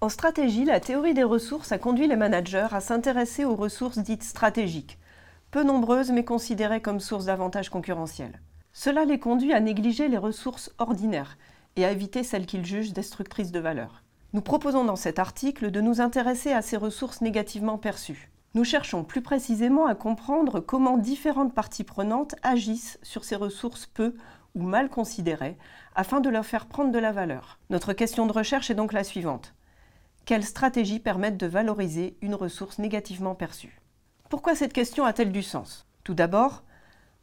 En stratégie, la théorie des ressources a conduit les managers à s'intéresser aux ressources dites stratégiques, peu nombreuses mais considérées comme sources d'avantages concurrentiels. Cela les conduit à négliger les ressources ordinaires et à éviter celles qu'ils jugent destructrices de valeur. Nous proposons dans cet article de nous intéresser à ces ressources négativement perçues. Nous cherchons plus précisément à comprendre comment différentes parties prenantes agissent sur ces ressources peu ou mal considérées afin de leur faire prendre de la valeur. Notre question de recherche est donc la suivante. Quelles stratégies permettent de valoriser une ressource négativement perçue? Pourquoi cette question a-t-elle du sens? Tout d'abord,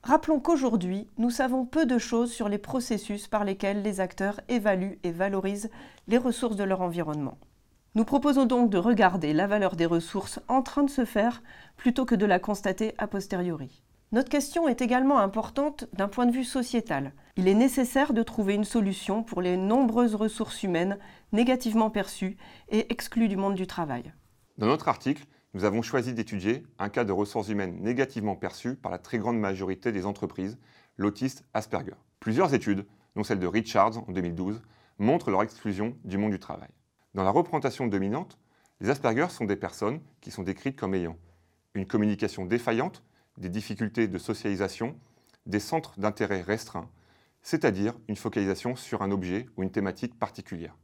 rappelons qu'aujourd'hui, nous savons peu de choses sur les processus par lesquels les acteurs évaluent et valorisent les ressources de leur environnement. Nous proposons donc de regarder la valeur des ressources en train de se faire plutôt que de la constater a posteriori. Notre question est également importante d'un point de vue sociétal. Il est nécessaire de trouver une solution pour les nombreuses ressources humaines négativement perçues et exclues du monde du travail. Dans notre article, nous avons choisi d'étudier un cas de ressources humaines négativement perçues par la très grande majorité des entreprises, l'autiste Asperger. Plusieurs études, dont celle de Richards en 2012, montrent leur exclusion du monde du travail. Dans la représentation dominante, les Asperger sont des personnes qui sont décrites comme ayant une communication défaillante des difficultés de socialisation, des centres d'intérêt restreints, c'est-à-dire une focalisation sur un objet ou une thématique particulière.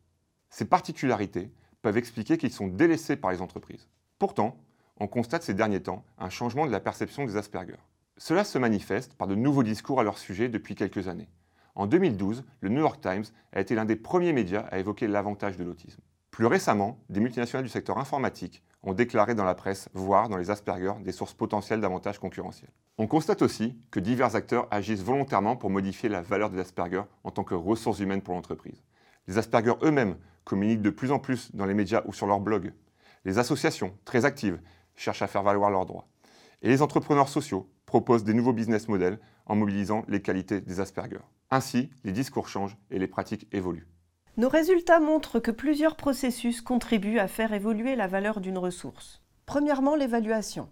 Ces particularités peuvent expliquer qu'ils sont délaissés par les entreprises. Pourtant, on constate ces derniers temps un changement de la perception des Asperger. Cela se manifeste par de nouveaux discours à leur sujet depuis quelques années. En 2012, le New York Times a été l'un des premiers médias à évoquer l'avantage de l'autisme. Plus récemment, des multinationales du secteur informatique ont déclaré dans la presse voir dans les Asperger des sources potentielles d'avantages concurrentiels. On constate aussi que divers acteurs agissent volontairement pour modifier la valeur des Asperger en tant que ressources humaines pour l'entreprise. Les Asperger eux-mêmes communiquent de plus en plus dans les médias ou sur leurs blogs. Les associations, très actives, cherchent à faire valoir leurs droits. Et les entrepreneurs sociaux proposent des nouveaux business models en mobilisant les qualités des Asperger. Ainsi, les discours changent et les pratiques évoluent. Nos résultats montrent que plusieurs processus contribuent à faire évoluer la valeur d'une ressource. Premièrement, l'évaluation.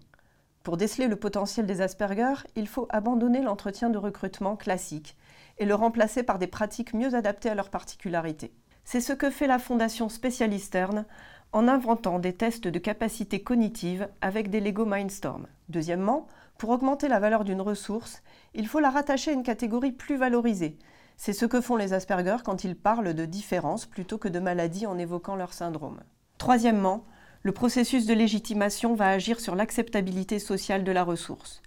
Pour déceler le potentiel des Asperger, il faut abandonner l'entretien de recrutement classique et le remplacer par des pratiques mieux adaptées à leurs particularités. C'est ce que fait la Fondation Spécialisterne en inventant des tests de capacité cognitive avec des Lego Mindstorm. Deuxièmement, pour augmenter la valeur d'une ressource, il faut la rattacher à une catégorie plus valorisée, c'est ce que font les Asperger quand ils parlent de différence plutôt que de maladie en évoquant leur syndrome. Troisièmement, le processus de légitimation va agir sur l'acceptabilité sociale de la ressource.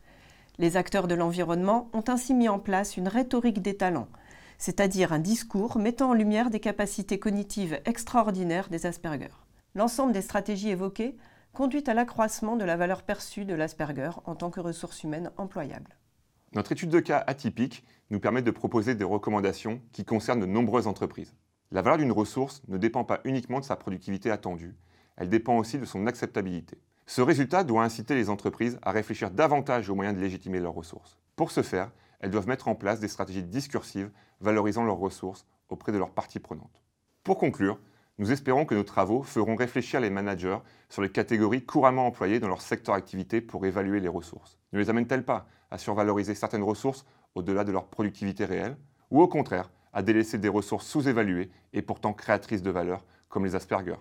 Les acteurs de l'environnement ont ainsi mis en place une rhétorique des talents, c'est-à-dire un discours mettant en lumière des capacités cognitives extraordinaires des Asperger. L'ensemble des stratégies évoquées conduit à l'accroissement de la valeur perçue de l'Asperger en tant que ressource humaine employable. Notre étude de cas atypique nous permet de proposer des recommandations qui concernent de nombreuses entreprises. La valeur d'une ressource ne dépend pas uniquement de sa productivité attendue, elle dépend aussi de son acceptabilité. Ce résultat doit inciter les entreprises à réfléchir davantage aux moyens de légitimer leurs ressources. Pour ce faire, elles doivent mettre en place des stratégies discursives valorisant leurs ressources auprès de leurs parties prenantes. Pour conclure, nous espérons que nos travaux feront réfléchir les managers sur les catégories couramment employées dans leur secteur d'activité pour évaluer les ressources. Ne les amènent-elles pas à survaloriser certaines ressources au-delà de leur productivité réelle Ou au contraire, à délaisser des ressources sous-évaluées et pourtant créatrices de valeur comme les Asperger?